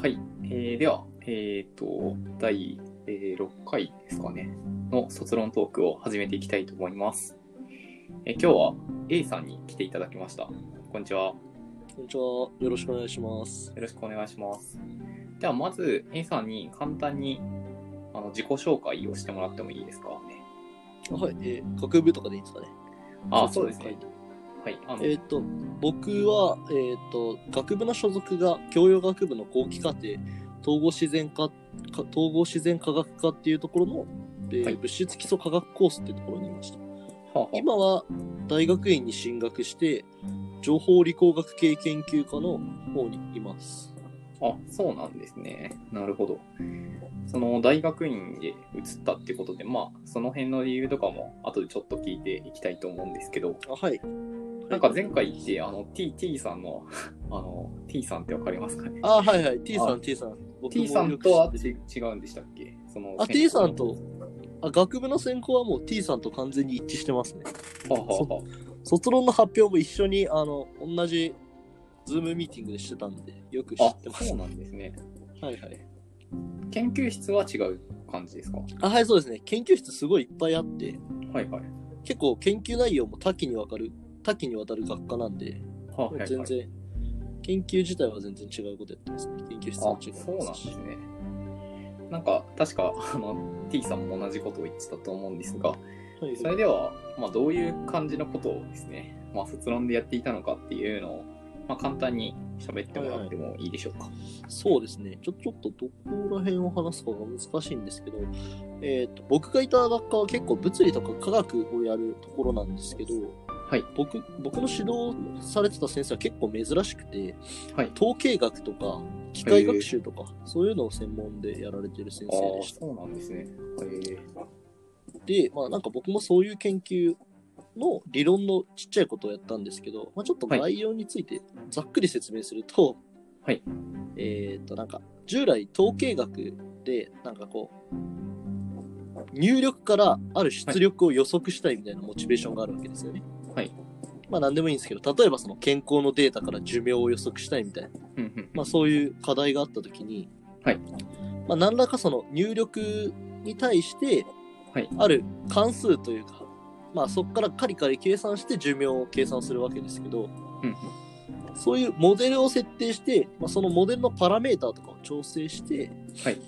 はい。えーでは、えっ、と、第、えー6回ですかね、の卒論トークを始めていきたいと思います。えー今日は A さんに来ていただきました。こんにちは。よこんにちは。よろしくお願いします。ろしくお願いします。では、まず A さんに簡単にあの自己紹介をしてもらってもいいですかね。あはい、えー学部とかでいいですかね。あ、そうですね。はい。えっ、と、僕は、えっ、と、学部の所属が教養学部の後期課程、統合自然科、か統合自然科学科っていうところの、えーはい物質基礎科学コースっていうところにいました。はあはあ今は大学院に進学して、情報理工学系研究科の方にいます。あ、そうなんですね。なるほど。その大学院で移ったってことで、まあ、その辺の理由とかも後でちょっと聞いていきたいと思うんですけど、あ、はい。なんか前回言って、あの、T、T さんの、あの、T さんってわかりますかね？あ、はいはい。T さあん、T さん。僕 ?T もさんとは違うんでしたっけ？そのあ、T さんと、あ、学部の専攻はもう T さんと完全に一致してますね。はあ、はあは卒論の発表も一緒に、あの、同じ、ズームミーティングでしてたんで、よく知あ、ってます。あそうなんですね。はいはい。研究室は違う感じですか？あ、はい、そうですね。研究室すごいいっぱいあって、はいはい。結構研究内容も多岐にわかる、多岐にわたる学科なんで、はいはい。全然、研究自体は全然違うことやってますね。研究室あも違いますし。そうなんですね。なんか、確か、あの、T さんも同じことを言ってたと思うんですが、はいそれでは、まあ、どういう感じのことをですね、まあ、卒論でやっていたのかっていうのを、まあ、簡単に喋ってもらってもいいでしょうか。そうですね。ちょちょっとどこら辺を話すかが難しいんですけど、えっ、と、僕がいた学科は結構物理とか科学をやるところなんですけど、はい。僕、僕の指導されてた先生は結構珍しくて、はい。統計学とか、機械学習とか、そういうのを専門でやられてる先生でし、た。そうなんですね。で、まあなんか僕もそういう研究の理論のちっちゃいことをやったんですけど、まあちょっと概要についてざっくり説明すると、はい。えっ、となんか従来統計学でなんかこう入力からある出力を予測したいみたいなモチベーションがあるわけですよね。はい。まあ何でもいいんですけど、例えばその健康のデータから寿命を予測したいみたいな、うんうん。まあそういう課題があったときに、はい。まあ何らかその入力に対して、はい。ある関数というか、まあそこからカリカリ計算して寿命を計算するわけですけど、うんうん。そういうモデルを設定して、まあ、そのモデルのパラメーターとかを調整して、はい。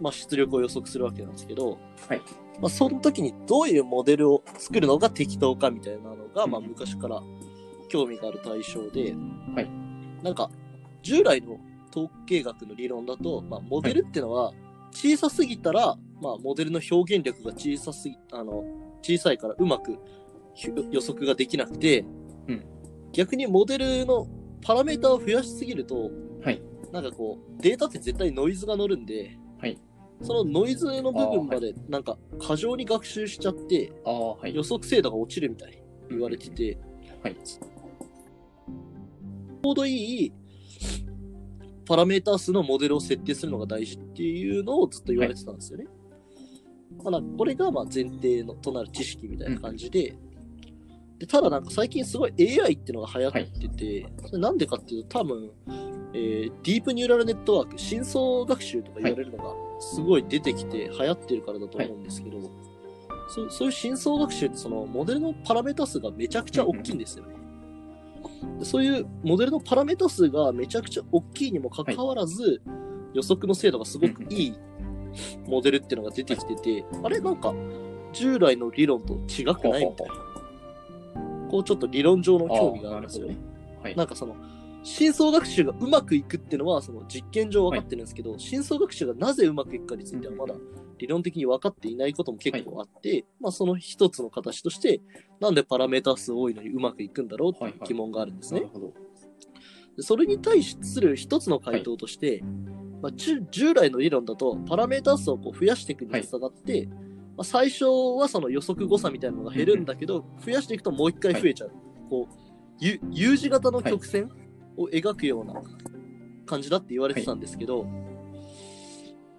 まあ出力を予測するわけなんですけど、はい。まあその時にどういうモデルを作るのが適当かみたいなのが、まあうん昔から興味がある対象で、はい。なんか従来の統計学の理論だと、まあモデルってのは小さすぎたら、まあモデルの表現力が小さすぎ、あの、小さいからうまくひ予測ができなくて、うん逆にモデルのパラメータを増やしすぎると、はい。なんかこう、データって絶対ノイズが乗るんで、はい。そのノイズの部分までなんか過剰に学習しちゃって、はい。予測精度が落ちるみたいに言われてて、はい。ちょうどいいパラメータ数のモデルを設定するのが大事っていうのをずっと言われてたんですよね。まあ、これがまあ前提のとなる知識みたいな感じで、でただなんか最近すごい AI っていうのが流行ってて、それなんでかっていうと多分、えーディープニューラルネットワーク、深層学習とか言われるのがすごい出てきて流行ってるからだと思うんですけど、そうそういう深層学習ってそのモデルのパラメータ数がめちゃくちゃ大きいんですよね。でそういうモデルのパラメータ数がめちゃくちゃ大きいにもかかわらず、予測の精度がすごくいいモデルっていうのが出てきてて、あれなんか従来の理論と違くないみたいな。こうちょっと理論上の興味があるんですよね。はい。なんかその、深層学習がうまくいくっていうのは、その実験上分かってるんですけど、深層学習がなぜうまくいくかについてはまだ理論的に分かっていないことも結構あって、まあその一つの形として、なんでパラメータ数多いのにうまくいくんだろうっていう疑問があるんですね。なるほど。でそれに対する一つの回答として、まあ、従従来の理論だと、パラメータ数をこう増やしていくに従って、まあ、最初はその予測誤差みたいなのが減るんだけど、増やしていくともう一回増えちゃう。こう、U, U 字型の曲線を描くような感じだって言われてたんですけど、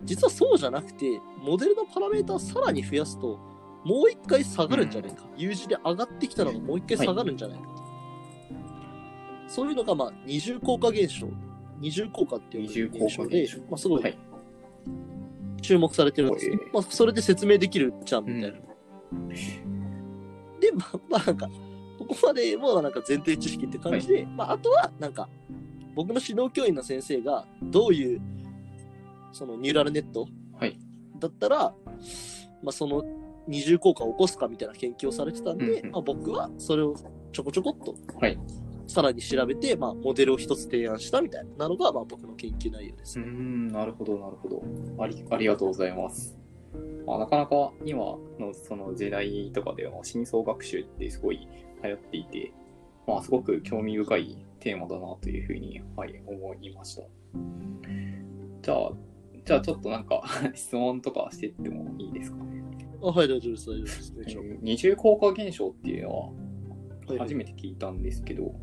実はそうじゃなくて、モデルのパラメータをさらに増やすと、もう一回下がるんじゃないか。U 字で上がってきたのがもう一回下がるんじゃないかと。そういうのが、まあ、二重効果現象二重効果っていう現象でまあ、すごはいい注目されてるんですね。へえまあ、それで説明できるじゃん、みたいな。で、まあ、まあ、なんか、ここまでもなんか前提知識って感じで、まあ、あとは、なんか、僕の指導教員の先生が、どういう、そのニューラルネットはい。だったら、まあ、その二重効果を起こすかみたいな研究をされてたんで、うんうんまあ、僕はそれをちょこちょこっとはい。さらに調べて、まあ、モデルを一つ提案したみたいなのが、まあ、僕の研究内容ですね。ん、なるほど、なるほど。ありありがとうございます。まあ、なかなか今のその時代とかでは深層学習ってすごい流行っていて、まあ、すごく興味深いテーマだなというふうに、はい、思いました。じゃあ、じゃあちょっとなんか 質問とかしてってもいいですかね？あはい、大丈夫です、大丈夫です。二重効果現象っていうのははい初めて聞いたんですけど、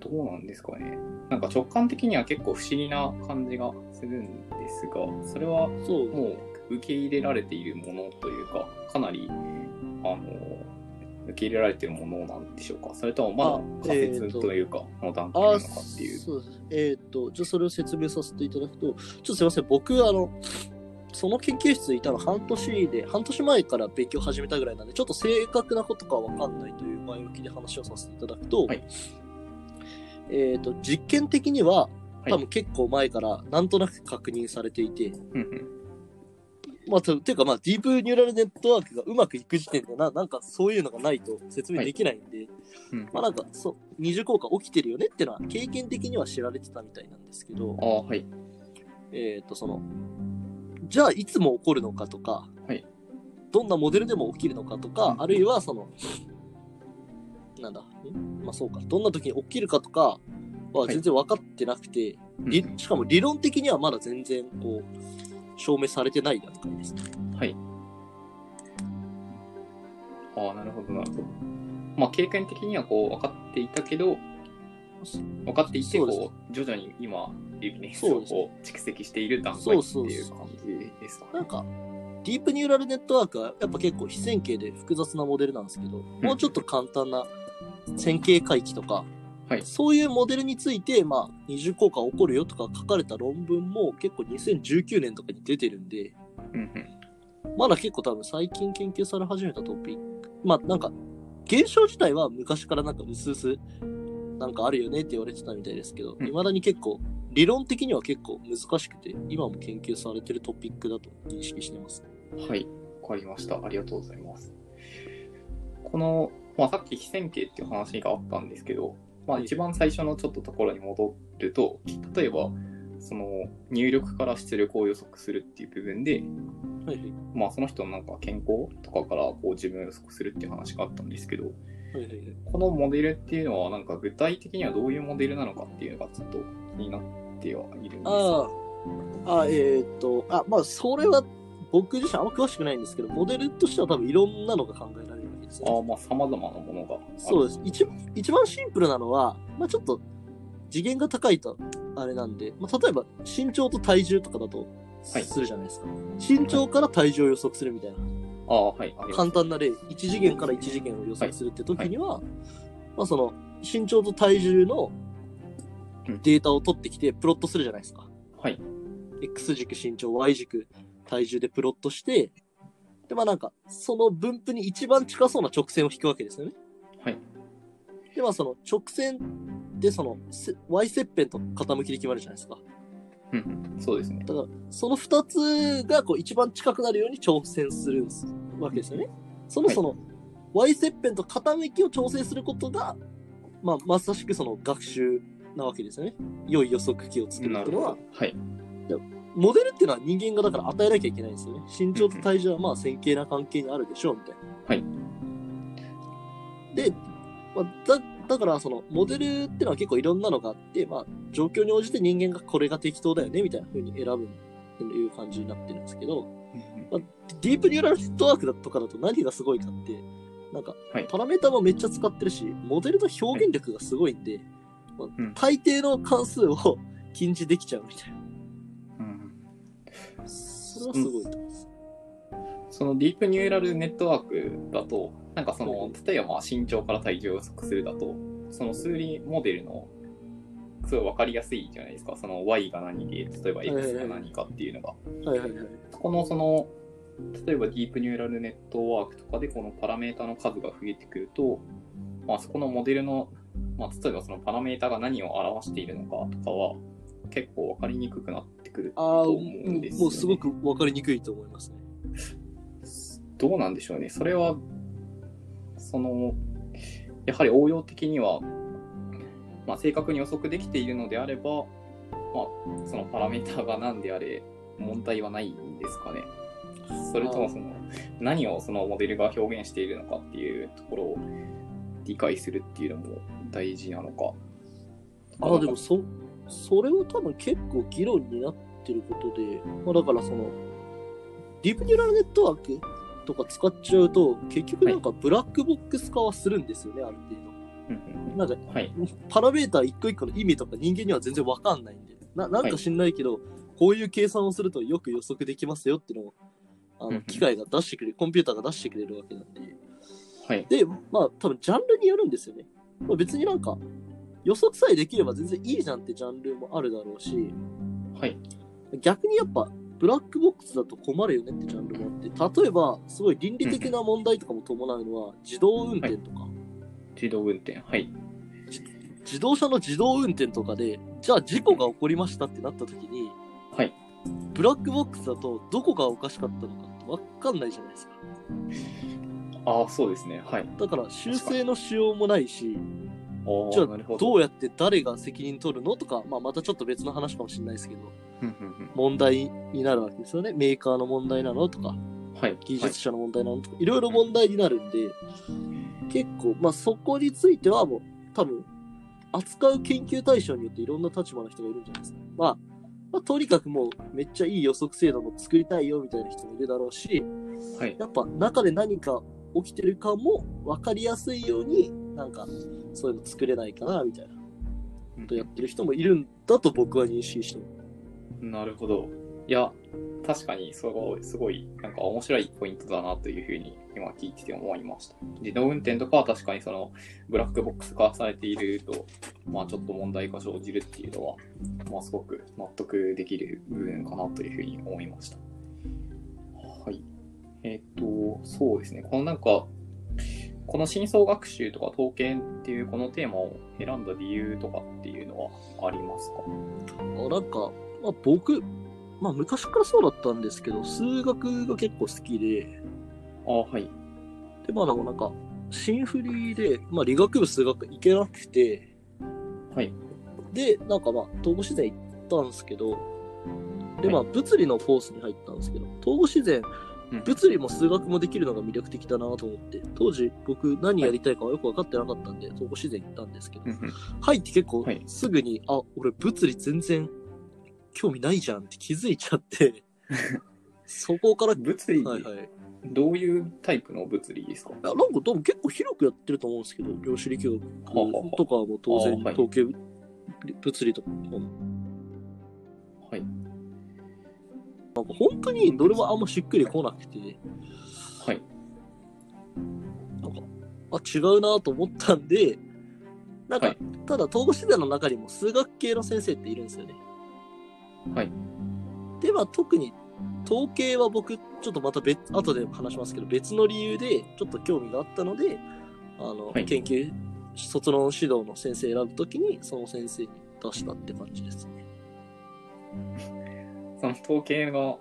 どうなんですかね？なんか直感的には結構不思議な感じがするんですが、それはもう受け入れられているものというか、かなり、あの、受け入れられているものなんでしょうか？それともまだあ仮説というか、の段階なあのかっていう。そうです。えーっと、じゃあそれを説明させていただくと、ちょっとすいません、僕、あの、その研究室にいたの半年で、半年前から勉強始めたぐらいなんで、ちょっと正確なことかわかんないという前置きで話をさせていただくと、はい。えーっと、実験的には、い。多分結構前からなんとなく確認されていて、まあ、てていうか、まあ、ディープニューラルネットワークがうまくいく時点でな、なんかそういうのがないと説明できないんで、うん。まあなんか、そう、二重効果起きてるよねっていうのは経験的には知られてたみたいなんですけど、ああ、はい。えっ、と、その、じゃあいつも起こるのかとか、はい。どんなモデルでも起きるのかとか、うん。あるいはその、なんだ、んまあそうか、どんな時に起きるかとかは全然分かってなくて、理うん。しかも理論的にはまだ全然こう、証明されてない段階ですね。はい。ああ、なるほど、なるほど。まあ、経験的にはこう分かっていたけど、分かっていて、こう、徐々に今、エビデンスをこう蓄積している段階っていう感じですかね。なんか、ディープニューラルネットワークはやっぱ結構非線形で複雑なモデルなんですけど、もうちょっと簡単な線形回帰とか、はい。そういうモデルについて、まあ、二重効果起こるよとか書かれた論文も結構2019年とかに出てるんで、うんうん。まだ結構多分最近研究され始めたトピック。まあなんか、現象自体は昔からなんか薄々なんかあるよねって言われてたみたいですけど、うん未だに結構、理論的には結構難しくて、今も研究されてるトピックだと認識してます。はい。わかりました。ありがとうございます。この、まあ、さっき非線形っていう話があったんですけど、まあ、一番最初のちょっとところに戻ると、例えば、その入力から出力を予測するっていう部分で、はいはい。まあ、その人のなんか健康とかからこう自分を予測するっていう話があったんですけど、はいはいはい。このモデルっていうのはなんか具体的にはどういうモデルなのかっていうのがちょっと気になってはいるんですああ、あえーっと、あ、まあ、それは僕自身あんま詳しくないんですけど、モデルとしては多分いろんなのが考えられるですね。ああ、まあ、様々なものが。そうです。一一番シンプルなのは、まあちょっと次元が高いとあれなんで、まあ例えば身長と体重とかだとはいするじゃないですか。身長から体重を予測するみたいな、ああ、はい。簡単な例、1次元から1次元を予測するって時には、まあその身長と体重のうんデータを取ってきてプロットするじゃないですか。はい。X 軸身長、Y 軸体重でプロットして、で、まあなんか、その分布に一番近そうな直線を引くわけですよね。はい。で、まあその直線でそのせ Y 切片と傾きで決まるじゃないですか。うんうん。そうですね。だから、その二つがこう一番近くなるように挑戦するわけですよね。そのはいその、Y 切片と傾きを調整することが、まあ、まさしくその学習なわけですよね。良い予測器を作るっていうのは。はい。モデルっていうのは人間がだから与えなきゃいけないんですよね。身長と体重はまあ線形な関係にあるでしょう、みたいな。はい。で、まあ、だだからそのモデルっていうのは結構いろんなのがあって、まあ状況に応じて人間がこれが適当だよね、みたいな風に選ぶっていう感じになってるんですけど、ディープニューラルネットワークだとかだと何がすごいかって、なんかはい、パラメータもめっちゃ使ってるし、モデルの表現力がすごいんで、まあうん大抵の関数を 禁じできちゃうみたいうんな。それはすごいと思います。そのディープニューラルネットワークだと、なんかそのはい、例えばまあ身長から体重を予測するだと、その数理モデルの、すごい分かりやすいじゃないですか。その y が何で、例えば x が何かっていうのが。はいはいはい。このその、例えばディープニューラルネットワークとかでこのパラメータの数が増えてくると、まあ、そこのモデルの、まあ、例えばそのパラメータが何を表しているのかとかは結構分かりにくくなってくるああ、と思うんですよ、ね。もうすごく分かりにくいと思いますね。どうなんでしょうね。それは、その、やはり応用的には、まあ、正確に予測できているのであれば、まあ、そのパラメータが何であれ問題はないんですかね。それともその何をそのモデルが表現しているのかっていうところを理解するっていうのも大事なのか。ああ、でもそ、それは多分結構議論になってることで、まあだからその、ディープニューラルネットワークとか使っちゃうと、結局なんかブラックボックス化はするんですよね、ある程うん度。なんか、うんはい。パラメータ一個一個の意味とか人間には全然わかんないんで、ななんか知んないけど、こういう計算をするとよく予測できますよっていうのを、あの機械が出してくれる、コンピューターが出してくれるわけなんで、はい。で、まあ多分ジャンルによるんですよね。まあ、別になんか予測さえできれば全然いいじゃんってジャンルもあるだろうし、はい。逆にやっぱブラックボックスだと困るよねってジャンルもあって、例えばすごい倫理的な問題とかも伴うのは自動運転とか、自動運転。はい。自動車の自動運転とかで、じゃあ事故が起こりましたってなった時に、はい。ブラックボックスだとどこがおかしかったのかって分かんないじゃないですか。ああ、そうですね。はい。だから修正のしようもないし、おじゃあど。どうやって誰が責任取るのとか、まあ、またちょっと別の話かもしれないですけど、問題になるわけですよね。メーカーの問題なのとか、うんはい。技術者の問題なのとか、いろいろ問題になるんで、結構、まあそこについてはもう多分、扱う研究対象によっていろんな立場の人がいるんじゃないですか。まあ、まあ、とにかくもうめっちゃいい予測精度も作りたいよみたいな人もいるだろうし、はい。やっぱ中で何か起きてるかも分かりやすいように、なんかそういうの作れないかなみたいなことやってる人もいるんだと僕は認識してます。なるほど。いや、確かにすごい、すごい、なんか面白いポイントだなというふうに今聞いてて思いました。自動運転とかは確かにそのブラックボックス化されていると、まあちょっと問題が生じるっていうのは、まあすごく納得できる部分かなというふうに思いました。はい。えっ、と、そうですね。このなんか、この深層学習とか統計っていうこのテーマを選んだ理由とかっていうのはありますか？あなんか、まあ、僕、まあ昔からそうだったんですけど、数学が結構好きで、あはい。で、まあなんか、新フリーで、まあ理学部数学行けなくて、はい。で、なんかまあ、東郷自然行ったんですけど、で、はい。まあ、物理のコースに入ったんですけど、東郷自然、うん物理も数学もできるのが魅力的だなと思って、当時僕何やりたいかはよく分かってなかったんで、東郷自然行ったんですけど、入って結構はい。すぐに、あ、俺物理全然興味ないじゃんって気づいちゃって、そこから、物理、はいはい。どういうタイプの物理ですか？なんか多分結構広くやってると思うんですけど、量子力学はははとかも当然統計物理とかもなんか本当にどれもあんましっくりこなくて、はい。なんか、あ、違うなと思ったんで、なんか、はいただ東郷自然の中にも数学系の先生っているんですよね。はい。で、まあ特に統計は僕、ちょっとまた別、後で話しますけど、別の理由でちょっと興味があったので、あの、はい研究、卒論指導の先生選ぶときに、その先生に出したって感じですね。その統計の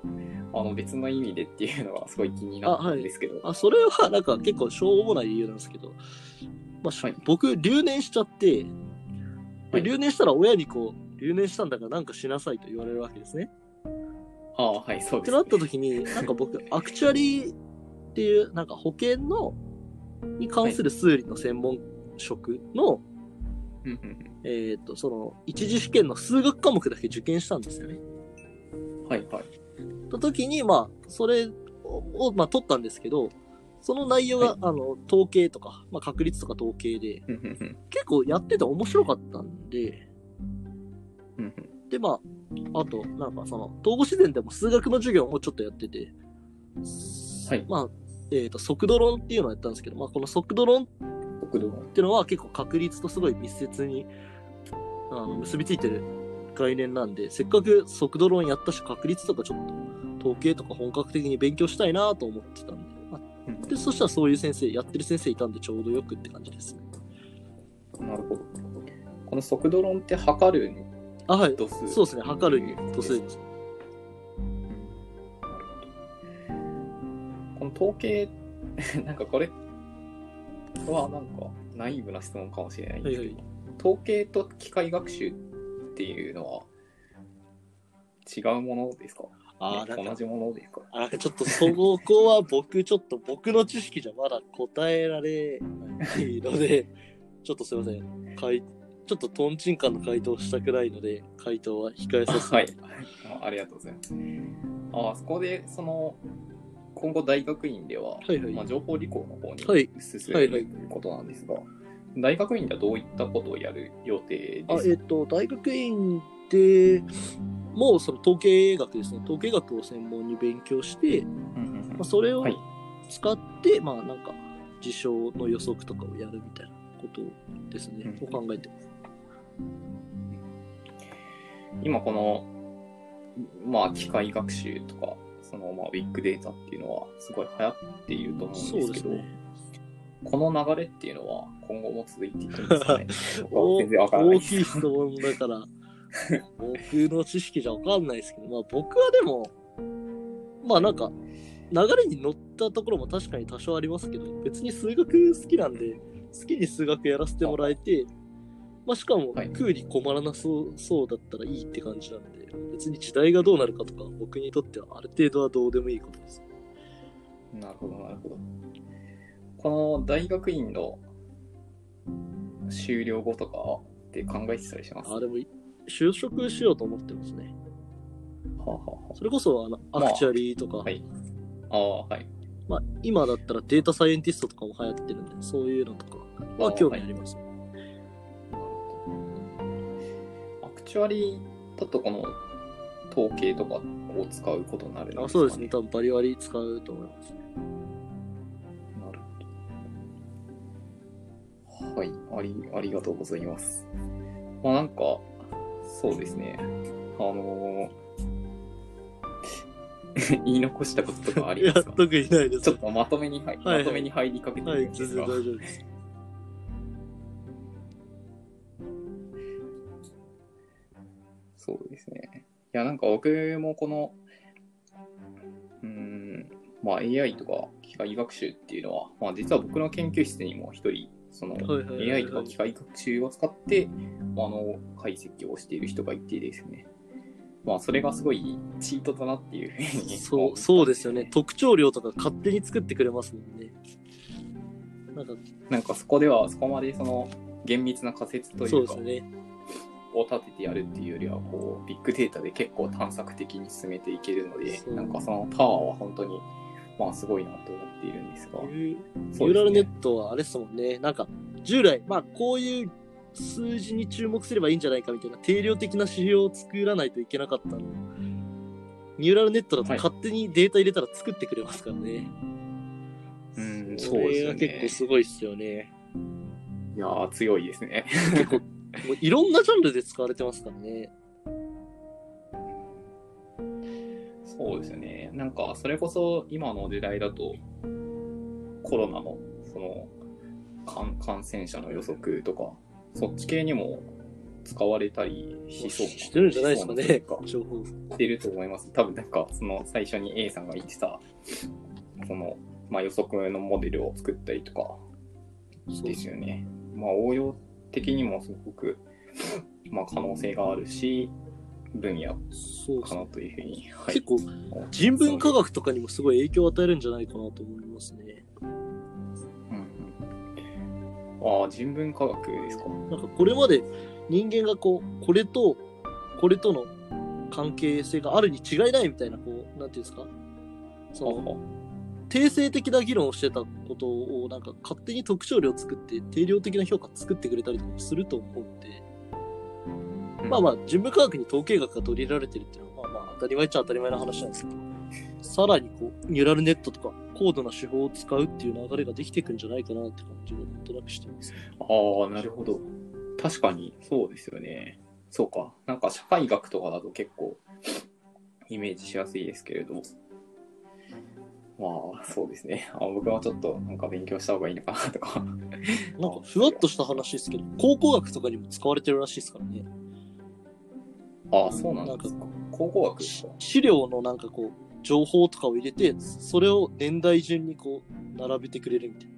あの別の意味でっていうのがすごい気になったんですけど。あ、それはなんか結構しょうもない理由なんですけど、まあしはい僕、留年しちゃって、ではい留年したら親にこう、留年したんだからなんかしなさいと言われるわけですね。ああ、はい、そうです、ってなった時に、なんか僕、アクチュアリーっていう、なんか保険の、に関する数理の専門職の、うんうんうんえっ、と、その、一次試験の数学科目だけ受験したんですよね。はいはい。た時に、まあ、それを、をまあ、取ったんですけど、その内容が、はい。あの、統計とか、まあ、確率とか統計で、結構やってて面白かったんで、で、まあ、あと、なんかその、東郷自然でも数学の授業もちょっとやってて、はい。まあ、えっ、と、速度論っていうのをやったんですけど、まあ、この速度論。っていうのは結構確率とすごい密接にあの結びついてる概念なんで、せっかく速度論やったし、確率とかちょっと統計とか本格的に勉強したいなと思ってたんで、まあうんでそしたらそういう先生、やってる先生いたんでちょうどよくって感じですね。なるほど。この速度論って測るあ、はい。度数そうですね、測る度数です。この統計、なんかこれはなんかナイーブな質問かもしれないんですけど、はい統計と機械学習っていうのは違うものですか？あーなんか同じものですかあなんかちょっとそこは僕、ちょっと僕の知識じゃまだ答えられないので、ちょっとすいません。かいちょっとトンチンカンの回答をしたくないので、回答は控えさせて。はいあ。ありがとうございます。あそこで、その、今後大学院では、はいはいまあ、情報理工の方にはい進はいはいむということなんですが、大学院ではどういったことをやる予定あですか？えっ、と、大学院でもうその統計学ですね。統計学を専門に勉強して、うんうんうんまあ、それをはい使って、まあなんか、事象の予測とかをやるみたいなことですね。うんを考えてます。今この、まあ、機械学習とか、その、まあ、ビッグデータっていうのは、すごい流行っていると思うんそですけど、うですね。この流れっていうのは、今後も続いていくんですかね 僕はお全然わからない大きい。質問だから、僕の知識じゃわかんないですけど、まあ僕はでも、まあなんか、流れに乗ったところも確かに多少ありますけど、別に数学好きなんで、好きに数学やらせてもらえて、まあしかもはい食うに困らなそうそうだったらいいって感じなんで、別に時代がどうなるかとか、僕にとってはある程度はどうでもいいことです。なるほど、なるほど。この大学院の修了後とかって考えてたりします？あ、でも、就職しようと思ってますね。はあ、はあはそれこそ、あの、まあアクチュアリーとか、はいあ、ああ、はい。まあ、今だったらデータサイエンティストとかも流行ってるんで、そういうのとかは興味あります。アクチュアリーだとこの統計とかを使うことになるんですか、あそうですね、多分バリバリ使うと思います。なはい、あり、ありがとうございます。まあなんか、そうですね。あのー 言い残したこととかありますか？特にないです。ちょっとまとめに入、はいはいまとめに入りかけてはい、るんですが、全然大丈夫です。そうですね。いや、なんか僕もこの、うーん、まあ AI とか機械学習っていうのは、まあ実は僕の研究室にも一人、その AI とか機械学習を使って、あの、解析をしている人がいてですね。まあそれがすごいチートだなっていうふうに。そう、そうですよね。。特徴量とか勝手に作ってくれますもんね。なんか、なんかそこでは、そこまでその厳密な仮説というかそうです、ね。を立ててやるっていうよりは、こう、ビッグデータで結構探索的に進めていけるのでなんかそのパワーは本当に、まあすごいなと思っているんですが。ニューラルネットはあれですもんね。なんか、従来、まあ、こういう数字に注目すればいいんじゃないかみたいな定量的な指標を作らないといけなかったの。ニューラルネットだとはい勝手にデータ入れたら作ってくれますからね。うん、そそうですよれが結構ね。すごいっすよね。いやー、強いですね。結構、もういろんなジャンルで使われてますからね。そうですよね。なんか、それこそ今の時代だと、コロナの、その、感感染者の予測とか、そっち系にも使われたりしそうな。してるんじゃないですかね。情報。してると思います。多分なんか、その最初に A さんが言ってた、その、まあ予測のモデルを作ったりとかですよね。まあ応用的にもすごく、まあ可能性があるし、分野そうかなというふうに。はい結構、人文科学とかにもすごい影響を与えるんじゃないかなと思いますね。うんうん、ああ、人文科学ですか。なんかこれまで人間がこう、これと、これとの関係性があるに違いないみたいな、こう、なんていうんですかその、定性的な議論をしてたことを、なんか勝手に特徴量作って、定量的な評価作ってくれたりとかもすると思うんで、まあまあ、人文科学に統計学が取り入れられてるっていうのは、まあまあ、当たり前っちゃ当たり前の話なんですけど、さらにこう、ニューラルネットとか、高度な手法を使うっていう流れができていくんじゃないかなって感じがなんとなくしてます。ああ、なるほど。確かに、そうですよね。そうか。なんか社会学とかだと結構イメージしやすいですけれど。まあ、そうですね。あ僕はちょっとなんか勉強した方がいいのかなとか。なんかふわっとした話ですけど、考古学とかにも使われてるらしいですからね。ああ、そうなんですか。考古学し資料のなんかこう、情報とかを入れて、それを年代順にこう、並べてくれるみたいな。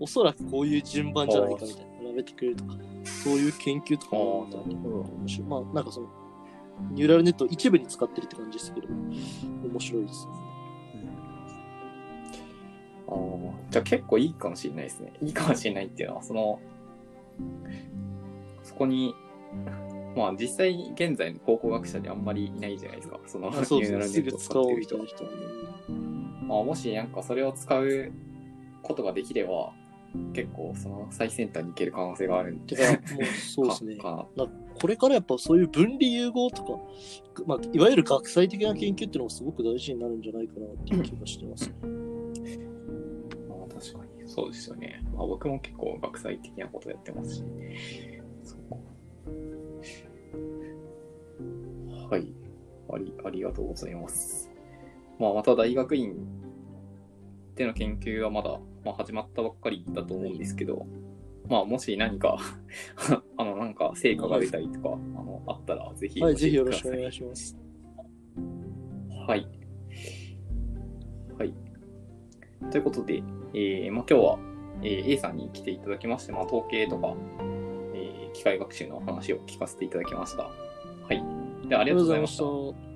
おそらくこういう順番じゃないかみたいな。並べてくれるとか、そういう研究とかもあったんで、うん面白い。まあ、なんかその、ニューラルネット一部に使ってるって感じですけど、面白いですね。ああ、じゃあ結構いいかもしれないですね。いいかもしれないっていうのは、その、そこに、まあ実際現在の考古学者にあんまりいないじゃないですか。その、あそうニューラ。ルネットを使ってる人はみたいな。人はね。まあもしなんかそれを使うことができれば、結構その最先端に行ける可能性があるんで。てか、もうそうですね。かなこれからやっぱそういう分離融合とか、まあ、いわゆる学際的な研究っていうのもすごく大事になるんじゃないかなっていう気がしてますね。まあ確かに。そうですよね。まあ僕も結構学際的なことやってますし。そうはい。あり、ありがとうございます。まあまた大学院での研究はまだ、まあ、始まったばっかりだと思うんですけど、まあもし何か、あのなんか成果が出たりとか、あの、あったらぜひ教はい、ぜひよろ。しくお願いします。はい。はい。ということで、えーまあ、今日は、えー A さんに来ていただきまして、まあ、統計とか、えー機械学習の話を聞かせていただきました。では、ありがとうございまし。た。